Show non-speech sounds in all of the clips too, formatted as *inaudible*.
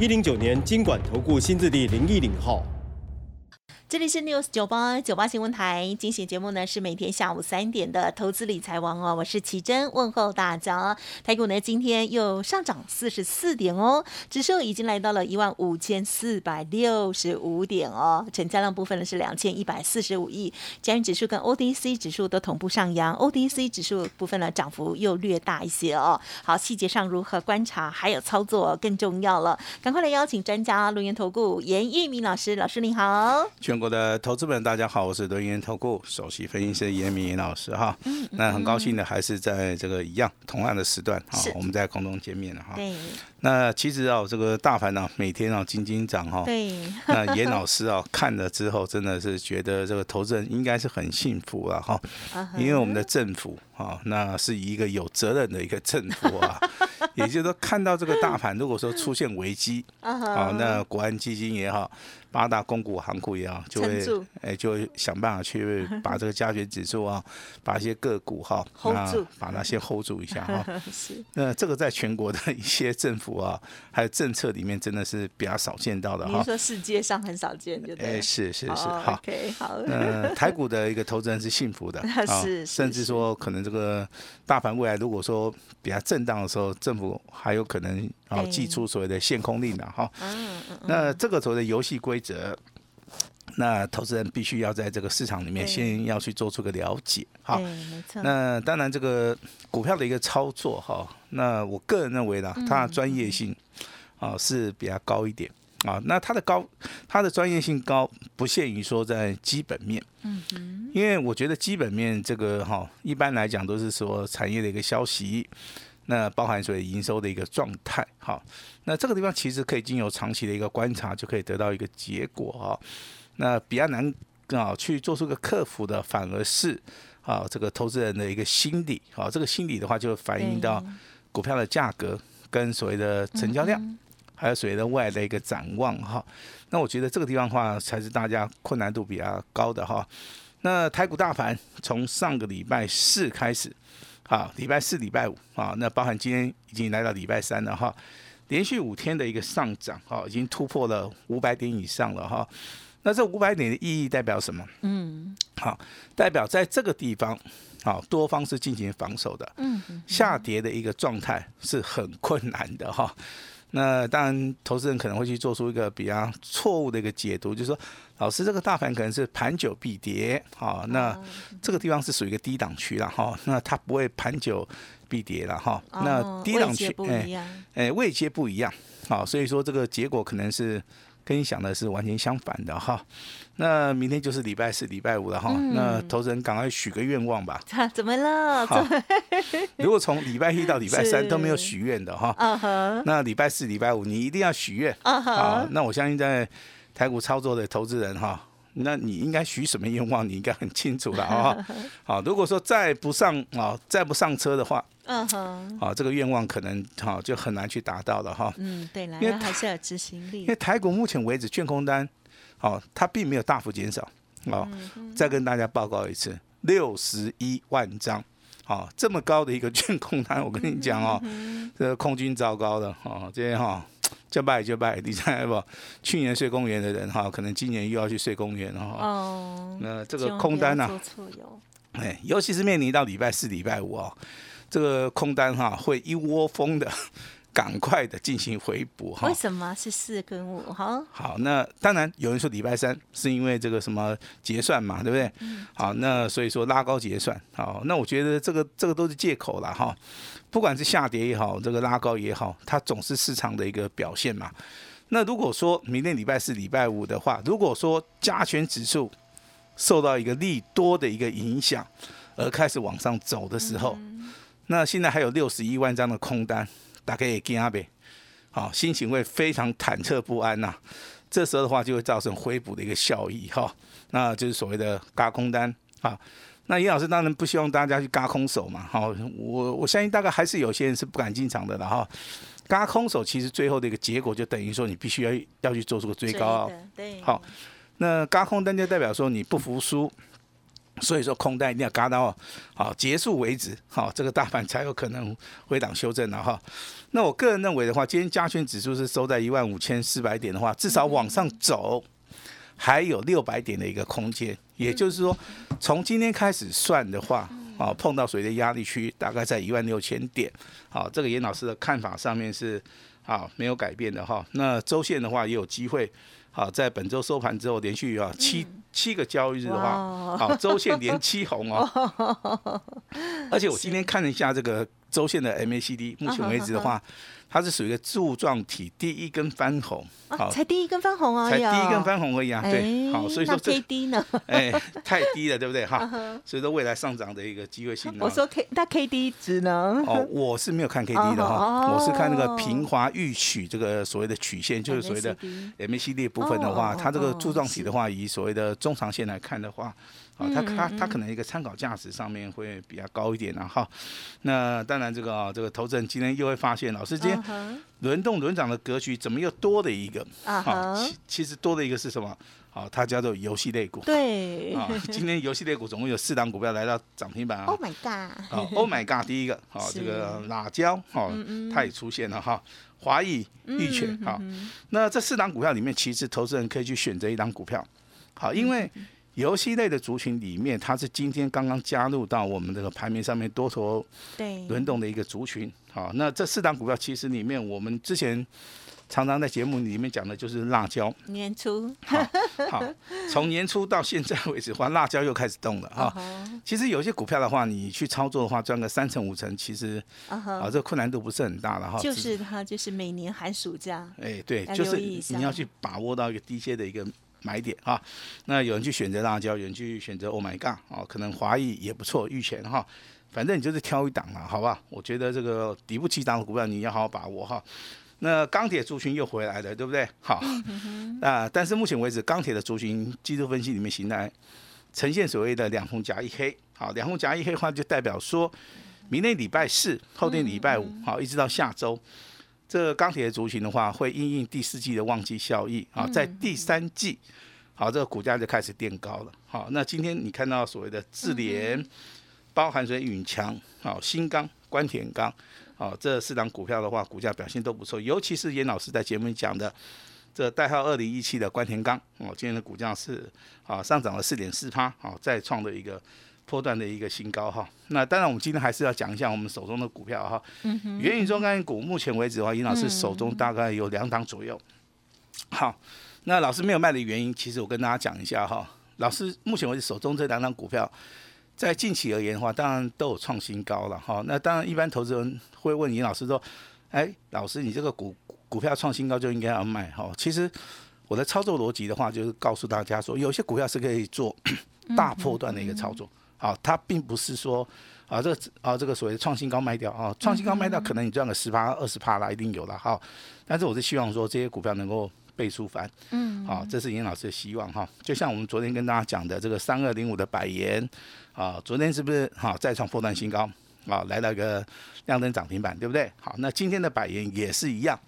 一零九年经管投顾新字第零一零号。这里是 News 九八九八新闻台，今选节目呢是每天下午三点的投资理财王哦，我是奇珍，问候大家。台股呢今天又上涨四十四点哦，指数已经来到了一万五千四百六十五点哦，成交量部分呢是两千一百四十五亿，加元指数跟 ODC 指数都同步上扬，ODC 指数部分呢涨幅又略大一些哦。好，细节上如何观察，还有操作更重要了，赶快来邀请专家录音投顾严玉明老师，老师你好。国的投资们，大家好，我是轮研投顾首席分析师严明严老师哈。那很高兴的，还是在这个一样同样的时段哈，我们在空中见面了哈。对。那其实啊，这个大盘呢，每天啊，金金涨哈。对。那严老师啊，看了之后，真的是觉得这个投资人应该是很幸福了 *laughs* 哈。因为我们的政府啊，那是一个有责任的一个政府啊。也就是说，看到这个大盘，如果说出现危机，*laughs* 啊，那国安基金也好。八大公股行股也好，就会哎，就会想办法去 *laughs* 把这个加权指数啊，把一些个股哈，那把它先 hold 住一下哈。*laughs* 是。那这个在全国的一些政府啊，还有政策里面，真的是比较少见到的哈。你说世界上很少见，就对。哎，是是是，好。OK，好。嗯，台股的一个投资人是幸福的，是。甚至说，可能这个大盘未来如果说比较震荡的时候，政府还有可能啊，寄出所谓的限空令的哈。嗯嗯。那这个所谓的游戏规。则，那投资人必须要在这个市场里面先要去做出个了解，哈，没错。那当然，这个股票的一个操作，哈，那我个人认为呢，它的专业性啊是比较高一点啊。那它的高，它的专业性高，不限于说在基本面，嗯嗯，因为我觉得基本面这个哈，一般来讲都是说产业的一个消息。那包含所谓营收的一个状态，好，那这个地方其实可以经由长期的一个观察，就可以得到一个结果哈。那比较难啊去做出个克服的，反而是啊这个投资人的一个心理，好，这个心理的话就反映到股票的价格跟所谓的成交量，还有所谓的未来的一个展望哈。那我觉得这个地方的话才是大家困难度比较高的哈。那台股大盘从上个礼拜四开始。好，礼拜四、礼拜五啊，那包含今天已经来到礼拜三了哈，连续五天的一个上涨，哈，已经突破了五百点以上了哈。那这五百点的意义代表什么？嗯，好，代表在这个地方，好，多方是进行防守的，嗯，下跌的一个状态是很困难的哈。那当然，投资人可能会去做出一个比较错误的一个解读，就是说，老师这个大盘可能是盘久必跌，好，那这个地方是属于一个低档区了哈，那它不会盘久必跌了哈，那低档区哎哎位阶不一样，好，所以说这个结果可能是。跟你想的是完全相反的哈，那明天就是礼拜四、礼拜五了哈，那投资人赶快许个愿望吧。*laughs* 怎么了？好，如果从礼拜一到礼拜三都没有许愿的哈，那礼拜四、礼拜五你一定要许愿。好，那我相信在台股操作的投资人哈。那你应该许什么愿望？你应该很清楚了啊！*laughs* 好，如果说再不上啊，再不上车的话，嗯哼，啊，这个愿望可能哈就很难去达到了哈。嗯，对了，因为还是有执行力。因为台股目前为止券空单，好，它并没有大幅减少。哦，再跟大家报告一次，六十一万张，好，这么高的一个券空单，我跟你讲哦，这个空军糟糕了哦，这些哈。就拜就拜，你猜不？去年睡公园的人哈，可能今年又要去睡公园了哈。哦。那这个空单呢？哎，尤其是面临到礼拜四、礼拜五哦，这个空单哈会一窝蜂的。*laughs* 赶快的进行回补哈？为什么是四跟五哈？好，那当然有人说礼拜三是因为这个什么结算嘛，对不对？好，那所以说拉高结算，好，那我觉得这个这个都是借口了哈。不管是下跌也好，这个拉高也好，它总是市场的一个表现嘛。那如果说明天礼拜四、礼拜五的话，如果说加权指数受到一个利多的一个影响而开始往上走的时候，那现在还有六十一万张的空单。大概也惊呗，好，心情会非常忐忑不安呐。这时候的话，就会造成回补的一个效益哈，那就是所谓的嘎空单啊。那严老师当然不希望大家去嘎空手嘛，好，我我相信大概还是有些人是不敢进场的了哈。嘎空手其实最后的一个结果就等于说你必须要要去做出个追高啊，对，好，那嘎空单就代表说你不服输。所以说空单一定要嘎到好结束为止，好这个大盘才有可能回档修正了哈。那我个人认为的话，今天加权指数是收在一万五千四百点的话，至少往上走还有六百点的一个空间。也就是说，从今天开始算的话，啊碰到谁的压力区大概在一万六千点。好，这个严老师的看法上面是啊没有改变的哈。那周线的话也有机会。好，在本周收盘之后，连续啊七七个交易日的话，好周线连七红哦，*laughs* 而且我今天看了一下这个周线的 MACD，目前为止的话。它是属于一个柱状体，第一根翻红，好，才第一根翻红而已，才第一根翻红而已啊，对，好，所以说这 K D 呢，*laughs* 哎，太低了，对不对？哈，所以说未来上涨的一个机会性。我说 K，那 K D 只能？哦，我是没有看 K D 的哈，我是看那个平滑预曲这个所谓的曲线，就是所谓的 M A C D 部分的话，它这个柱状体的话，以所谓的中长线来看的话。啊，它它它可能一个参考价值上面会比较高一点啊，哈。那当然这个啊，这个投资人今天又会发现，老师今天轮动轮涨的格局怎么又多了一个？啊，其其实多的一个是什么？好，它叫做游戏类股。对。啊，今天游戏类股总共有四档股票来到涨停板啊。Oh my god！好，Oh my god！第一个，好，这个辣椒，好，它也出现了哈。华裔、玉泉，好，那这四档股票里面，其实投资人可以去选择一档股票，好，因为。游戏类的族群里面，它是今天刚刚加入到我们这个排名上面多头轮动的一个族群。好，那这四档股票其实里面，我们之前常常在节目里面讲的就是辣椒。年初，好，从年初到现在为止，话辣椒又开始动了哈。其实有些股票的话，你去操作的话，赚个三成五成，其实啊，这个困难度不是很大了哈。就是它，就是每年寒暑假。哎，对，就是你要去把握到一个低阶的一个。买点哈，那有人去选择辣椒，有人去选择 Oh my God 哦，可能华谊也不错，玉泉哈，反正你就是挑一档嘛，好吧？我觉得这个底部起档的股票你要好好把握哈。那钢铁族群又回来了，对不对？好，啊，但是目前为止钢铁的族群技术分析里面形态呈现所谓的两红夹一黑，好，两红夹一黑的话就代表说，明天礼拜四，后天礼拜五，好，一直到下周。这钢铁的族群的话，会因应第四季的旺季效益啊，在第三季，好，这个股价就开始垫高了。好，那今天你看到所谓的智联、包含水永强、好新钢、关田钢，好这四档股票的话，股价表现都不错。尤其是严老师在节目里讲的，这代号二零一七的关田钢，哦，今天的股价是啊上涨了四点四趴，好再创的一个。波段的一个新高哈，那当然我们今天还是要讲一下我们手中的股票哈。嗯元宇宙概念股目前为止的话，尹老师手中大概有两档左右。好，那老师没有卖的原因，其实我跟大家讲一下哈。老师目前为止手中这两档股票，在近期而言的话，当然都有创新高了哈。那当然一般投资人会问尹老师说：“哎，老师，你这个股股票创新高就应该要卖哈？”其实我的操作逻辑的话，就是告诉大家说，有些股票是可以做大波段的一个操作。好，它并不是说啊，这个啊，这个所谓的创新高卖掉啊，创新高卖掉，可能你赚个十趴、二十趴啦，一定有了哈。但是我是希望说这些股票能够倍数翻，嗯，好，这是严老师的希望哈。就像我们昨天跟大家讲的这个三二零五的百元啊，昨天是不是哈再创破断新高啊，来了个亮灯涨停板，对不对？好，那今天的百元也是一样，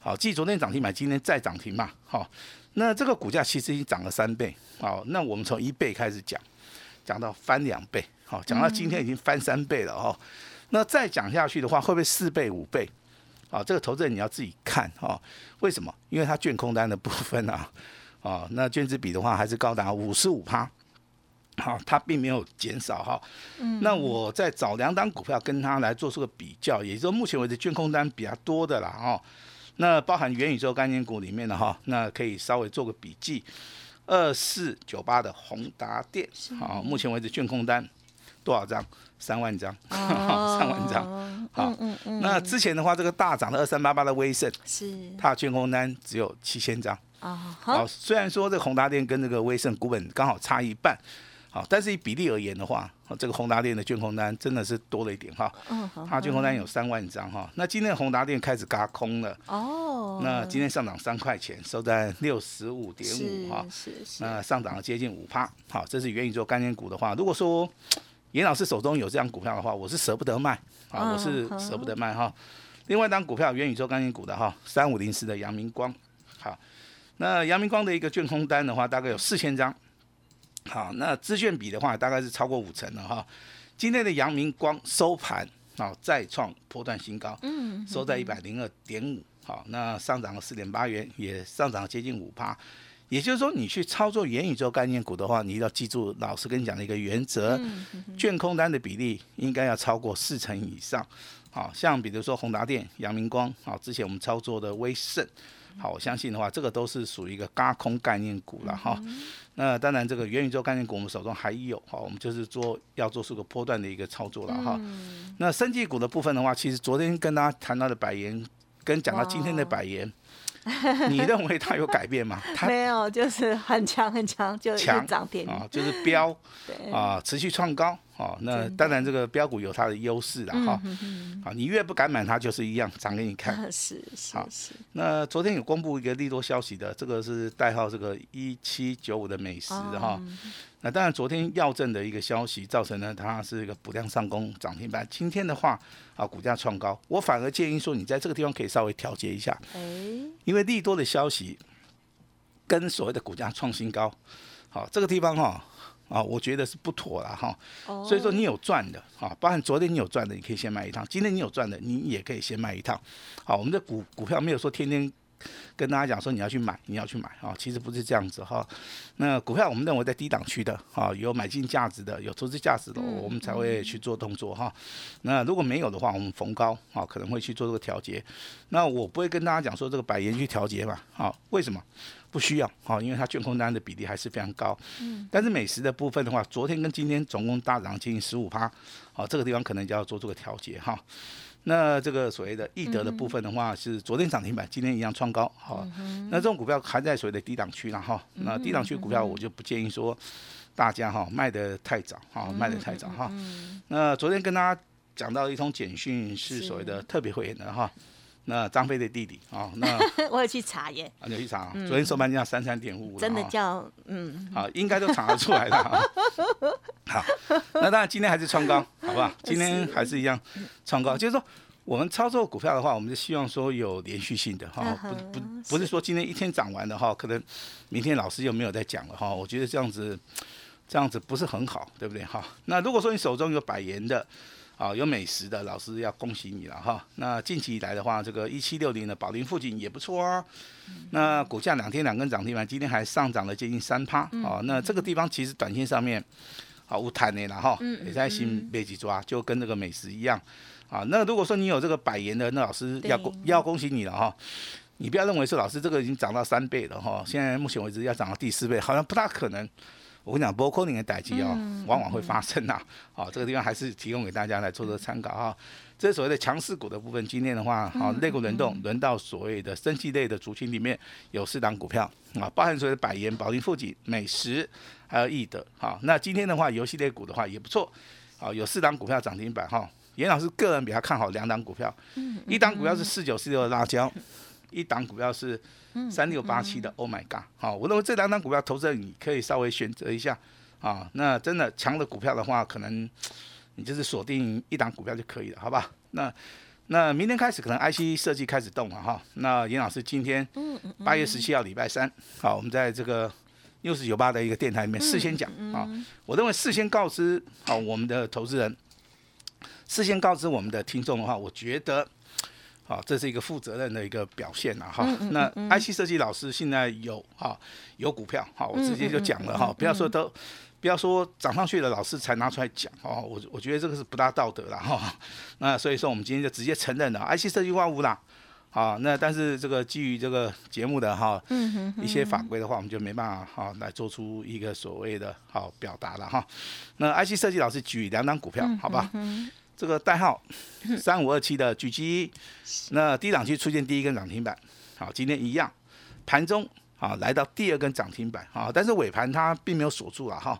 好，继昨天涨停板，今天再涨停嘛，好，那这个股价其实已经涨了三倍，好，那我们从一倍开始讲。讲到翻两倍，好，讲到今天已经翻三倍了哦。那再讲下去的话，会不会四倍、五倍？啊，这个投资人你要自己看哈。为什么？因为它券空单的部分啊，啊，那券资比的话还是高达五十五趴，好，它并没有减少哈。嗯。那我再找两档股票跟它来做出个比较，也就是说目前为止券空单比较多的啦，哈。那包含元宇宙概念股里面的哈，那可以稍微做个笔记。二四九八的宏达电，好，目前为止卷空单多少张？三万张，*laughs* 三万张。好，那之前的话，这个大涨的二三八八的威盛，是。它的卷空单只有七千张。好，虽然说这个宏达电跟这个威盛股本刚好差一半，好，但是以比例而言的话，这个宏达电的卷空单真的是多了一点哈。嗯，它卷空单有三万张哈。那今天宏达电开始嘎空了。哦。那今天上涨三块钱，收在六十五点五哈。是是。那上涨了接近五趴。好，这是元宇宙概念股的话，如果说严老师手中有这样股票的话，我是舍不得卖啊，我是舍不得卖哈。另外一张股票元宇宙概念股的哈，三五零四的阳明光。好，那阳明光的一个卷空单的话，大概有四千张。好，那资券比的话，大概是超过五成了哈。今天的阳明光收盘啊，再创破断新高，嗯，收在一百零二点五，好，那上涨了四点八元，也上涨接近五趴。也就是说，你去操作元宇宙概念股的话，你一定要记住老师跟你讲的一个原则，券空单的比例应该要超过四成以上。好，像比如说宏达电、阳明光，好，之前我们操作的威盛。好，我相信的话，这个都是属于一个高空概念股了哈。那当然，这个元宇宙概念股我们手中还有，哈，我们就是做要做出个波段的一个操作了哈。那生技股的部分的话，其实昨天跟大家谈到的百元，跟讲到今天的百元。你认为它有改变吗？*laughs* 它没有，就是很强很强，就强涨停啊，就是飙 *laughs* 啊，持续创高啊。那当然，这个标股有它的优势了哈。好，你越不敢买它，就是一样涨给你看。*laughs* 是是是。那昨天有公布一个利多消息的，这个是代号这个一七九五的美食哈。那当然，昨天药证的一个消息造成呢，它是一个补量上攻涨停板。今天的话啊，股价创高，我反而建议说，你在这个地方可以稍微调节一下。哎，因为利多的消息跟所谓的股价创新高，好，这个地方哈啊，我觉得是不妥了哈。所以说你有赚的啊，包含昨天你有赚的，你可以先卖一趟；今天你有赚的，你也可以先卖一趟。好，我们的股股票没有说天天。跟大家讲说你要去买，你要去买啊，其实不是这样子哈。那股票我们认为在低档区的啊，有买进价值的，有投资价值的，我们才会去做动作哈。那如果没有的话，我们逢高啊可能会去做这个调节。那我不会跟大家讲说这个百元去调节嘛，好，为什么？不需要啊，因为它卷空单的比例还是非常高。嗯。但是美食的部分的话，昨天跟今天总共大涨接近十五趴，好，这个地方可能就要做这个调节哈。那这个所谓的易德的部分的话，是昨天涨停板，今天一样创高，好，那这种股票还在所谓的低档区了哈。那低档区股票，我就不建议说大家哈卖的太早，哈卖的太早哈。那昨天跟大家讲到一通简讯，是所谓的特别会员的哈。那张飞的弟弟啊，*laughs* 那我有去查耶，啊，你去查，昨天收盘价三三点五五，真的叫嗯，好，应该都查得出来的哈。*laughs* 好，那当然今天还是创高，好不好？今天还是一样创高，就是说我们操作股票的话，我们是希望说有连续性的哈，不不不是说今天一天涨完的哈，可能明天老师又没有再讲了哈。我觉得这样子这样子不是很好，对不对哈？那如果说你手中有百元的。啊，有美食的老师要恭喜你了哈。那近期以来的话，这个一七六零的宝林附近也不错啊。那股价两天两根涨停板，今天还上涨了接近三趴。哦，那这个地方其实短线上面好无谈的了哈。也在新被几抓，就跟这个美食一样。啊，那如果说你有这个百元的，那老师要恭要恭喜你了哈。你不要认为是老师这个已经涨到三倍了哈。现在目前为止要涨到第四倍，好像不大可能。我跟你讲，波克林的代机哦，往往会发生呐。好，这个地方还是提供给大家来做做参考哈。这所谓的强势股的部分。今天的话，好，类股轮动，轮到所谓的生技类的族群里面有四档股票啊，包含所谓的百元、宝林、富锦、美食，还有易德。好，那今天的话，游戏类股的话也不错。好，有四档股票涨停板哈。严老师个人比较看好两档股票，一档股票是四九四六的辣椒，一档股票是。三六八七的，Oh my God！好，我认为这两档股票投资人你可以稍微选择一下啊。那真的强的股票的话，可能你就是锁定一档股票就可以了，好吧？那那明天开始可能 IC 设计开始动了哈。那严老师今天八月十七号礼拜三，好，我们在这个六十九八的一个电台里面事先讲啊。我认为事先告知好我们的投资人，事先告知我们的听众的话，我觉得。好，这是一个负责任的一个表现呐，哈。那 IC 设计老师现在有哈有股票，好，我直接就讲了哈，不要说都不要说涨上去了，老师才拿出来讲哦，我我觉得这个是不大道德了哈。那所以说我们今天就直接承认了 IC 设计万物啦，好，那但是这个基于这个节目的哈一些法规的话，我们就没办法哈来做出一个所谓的好表达了哈。那 IC 设计老师举两张股票，好吧？这个代号三五二七的狙击，那低档区出现第一根涨停板，好，今天一样，盘中啊来到第二根涨停板，啊，但是尾盘它并没有锁住了。哈，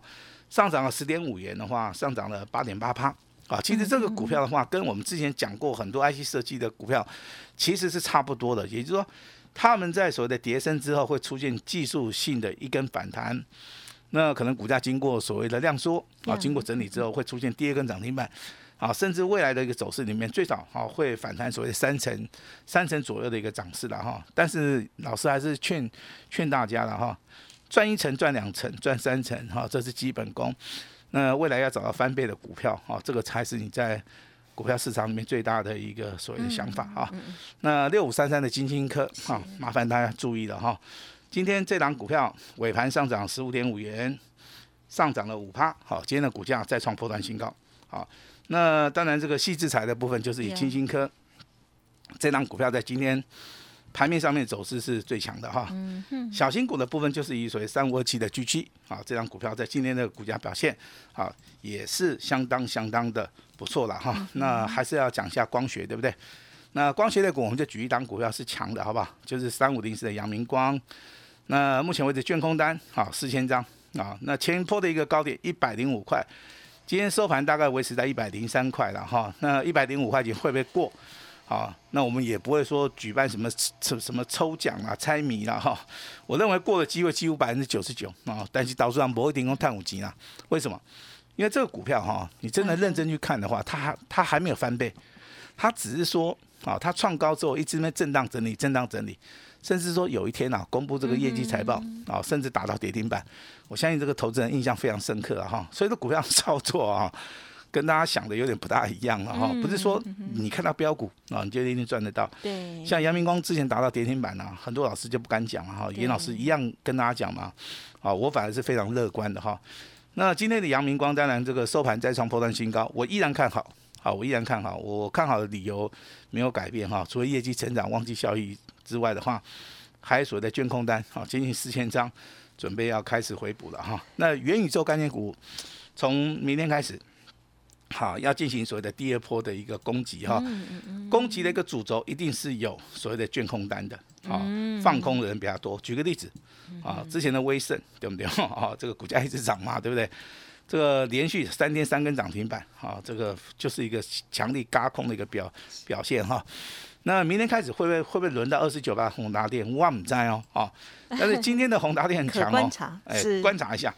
上涨了十点五元的话，上涨了八点八趴。啊，其实这个股票的话，跟我们之前讲过很多 IC 设计的股票，其实是差不多的。也就是说，他们在所谓的跌升之后，会出现技术性的一根反弹，那可能股价经过所谓的量缩啊，经过整理之后，会出现第二根涨停板，啊，甚至未来的一个走势里面，最少哈会反弹所谓的三成、三成左右的一个涨势了哈。但是老师还是劝劝大家了哈，赚一层、赚两层、赚三层哈，这是基本功。那未来要找到翻倍的股票哈，这个才是你在股票市场里面最大的一个所谓的想法啊。那六五三三的金星科哈，麻烦大家注意了哈。今天这档股票尾盘上涨十五点五元，上涨了五趴。好，今天的股价再创破断新高。好，那当然这个细制材的部分就是以清新科这档股票在今天。盘面上面走势是最强的哈，小型股的部分就是以所谓三五二七的 G 七啊，这张股票在今天的股价表现啊也是相当相当的不错了哈。那还是要讲一下光学对不对？那光学类股我们就举一档股票是强的好不好？就是三五零四的阳明光。那目前为止卷空单好四千张啊，那前坡的一个高点一百零五块，今天收盘大概维持在一百零三块了哈。那一百零五块钱会不会过？啊，那我们也不会说举办什么什么抽奖啊、猜谜啦哈。我认为过的机会几乎百分之九十九啊，但是导致上不会提供碳五级啊。为什么？因为这个股票哈，你真的认真去看的话，它还它还没有翻倍，它只是说啊，它创高之后一直在震荡整理、震荡整理，甚至说有一天啊，公布这个业绩财报啊，甚至达到跌停板，我相信这个投资人印象非常深刻啊哈。所以这股票操作啊。跟大家想的有点不大一样了哈，不是说你看到标股啊，你就一定赚得到。对，像阳明光之前达到跌停板啊，很多老师就不敢讲了哈。严老师一样跟大家讲嘛，啊，我反而是非常乐观的哈。那今天的阳明光当然这个收盘再创破断新高，我依然看好，好，我依然看好，我看好的理由没有改变哈。除了业绩成长、旺季效益之外的话，还有所谓的捐空单，好，接近四千张，准备要开始回补了哈。那元宇宙概念股从明天开始。好，要进行所谓的第二波的一个攻击哈，攻击的一个主轴一定是有所谓的卷空单的，啊，放空的人比较多。举个例子，啊，之前的威盛对不对？啊，*laughs* 这个股价一直涨嘛，对不对？这个连续三天三根涨停板，啊，这个就是一个强力嘎空的一个表表现哈。那明天开始会不会会不会轮到二十九八宏达电？我唔知哦，啊，但是今天的宏达电很强哦，哎，观察一下。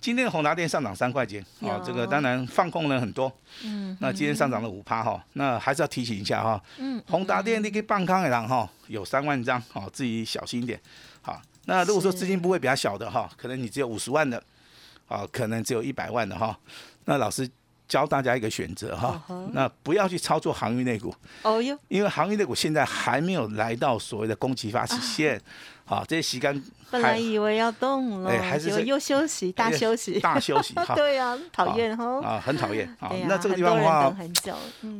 今天的宏达电上涨三块钱，啊，这个当然放空人很多，嗯，那今天上涨了五趴哈，那还是要提醒一下哈，嗯，宏达电你可以半康的人哈，有三万张，好，自己小心一点，好，那如果说资金部位比较小的哈，可能你只有五十万的，啊，可能只有一百万的哈，那老师教大家一个选择哈，那不要去操作航运类股，哦哟，因为航运类股现在还没有来到所谓的供给发起线。好，这些洗干本来以为要动了，哎，还是又休息，大休息，大休息。*laughs* 对呀，讨厌哈。啊，很讨厌。好，那这个地方的话。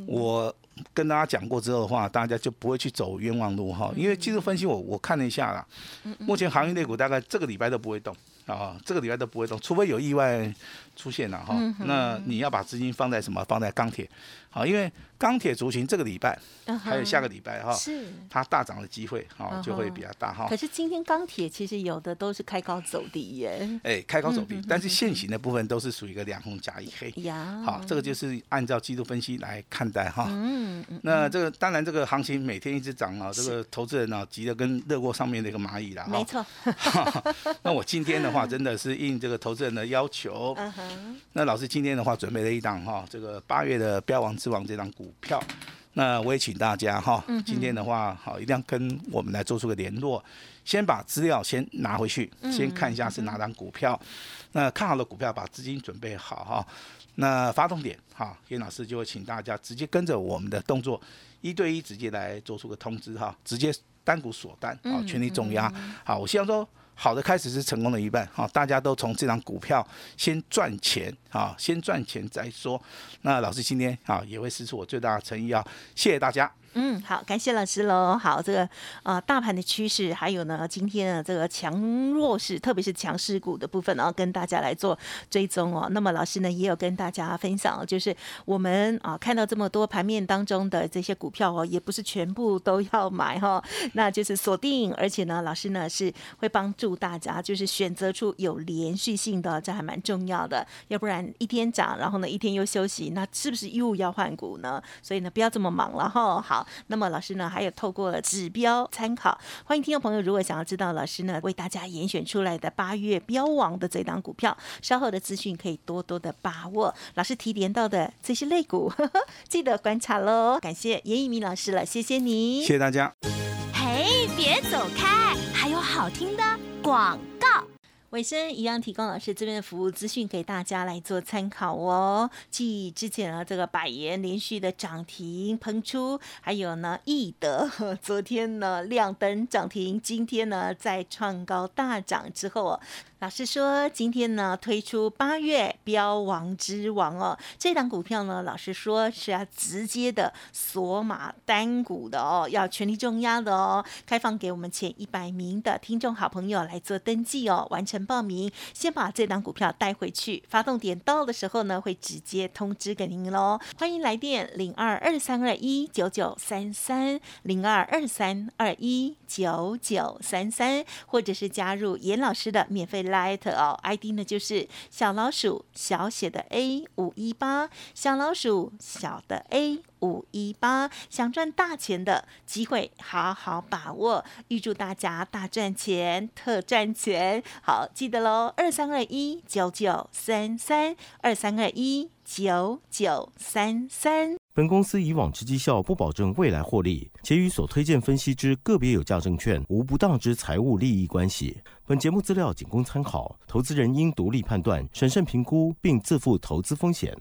我跟大家讲过之后的话，大家就不会去走冤枉路哈。因为技术分析，我我看了一下啦，目前行业类股大概这个礼拜都不会动啊，这个礼拜都不会动，除非有意外出现了哈。那你要把资金放在什么？放在钢铁。好，因为钢铁族群这个礼拜还有下个礼拜哈，是它大涨的机会哈就会比较大哈。可是今天钢铁其实有的都是开高走低耶。哎，开高走低，但是现行的部分都是属于一个两红加一黑。呀，好，这个就是按照季度分析来看待哈。嗯嗯。那这个当然这个行情每天一直涨啊，这个投资人呢急得跟热锅上面的一个蚂蚁了哈。没错。那我今天的话真的是应这个投资人的要求。那老师今天的话准备了一档哈，这个八月的标王。之王这张股票，那我也请大家哈，今天的话好，一定要跟我们来做出个联络，先把资料先拿回去，先看一下是哪张股票。那看好的股票，把资金准备好哈。那发动点哈，叶老师就会请大家直接跟着我们的动作，一对一直接来做出个通知哈，直接单股锁单啊，全力重压。好，我希望说。好的开始是成功的一半，好，大家都从这张股票先赚钱，啊，先赚钱再说。那老师今天啊也会施出我最大的诚意啊，谢谢大家。嗯，好，感谢老师喽。好，这个呃大盘的趋势，还有呢今天的这个强弱势，特别是强势股的部分呢，跟大家来做追踪哦。那么老师呢也有跟大家分享，就是我们啊看到这么多盘面当中的这些股票哦，也不是全部都要买哈，那就是锁定，而且呢老师呢是会帮助大家，就是选择出有连续性的，这还蛮重要的。要不然一天涨，然后呢一天又休息，那是不是又要换股呢？所以呢不要这么忙了哈。好。那么老师呢，还有透过了指标参考，欢迎听众朋友，如果想要知道老师呢为大家严选出来的八月标王的这档股票，稍后的资讯可以多多的把握。老师提点到的这些类股，*laughs* 记得观察喽。感谢严一鸣老师了，谢谢你，谢谢大家。嘿，别走开，还有好听的广。尾声一样提供老师这边的服务资讯给大家来做参考哦。继之前呢这个百元连续的涨停喷出，还有呢易德 *laughs* 昨天呢亮灯涨停，今天呢在创高大涨之后。老师说，今天呢推出八月标王之王哦，这档股票呢，老师说是要直接的锁码单股的哦，要全力重压的哦，开放给我们前一百名的听众好朋友来做登记哦，完成报名，先把这档股票带回去，发动点到的时候呢，会直接通知给您喽。欢迎来电零二二三二一九九三三零二二三二一九九三三，或者是加入严老师的免费。Light 哦，ID 呢就是小老鼠小写的 A 五一八，小老鼠小的 A 五一八，想赚大钱的机会，好好把握，预祝大家大赚钱，特赚钱。好，记得喽，二三二一九九三三，二三二一九九三三。本公司以往之绩效不保证未来获利，且与所推荐分析之个别有价证券无不当之财务利益关系。本节目资料仅供参考，投资人应独立判断、审慎评估，并自负投资风险。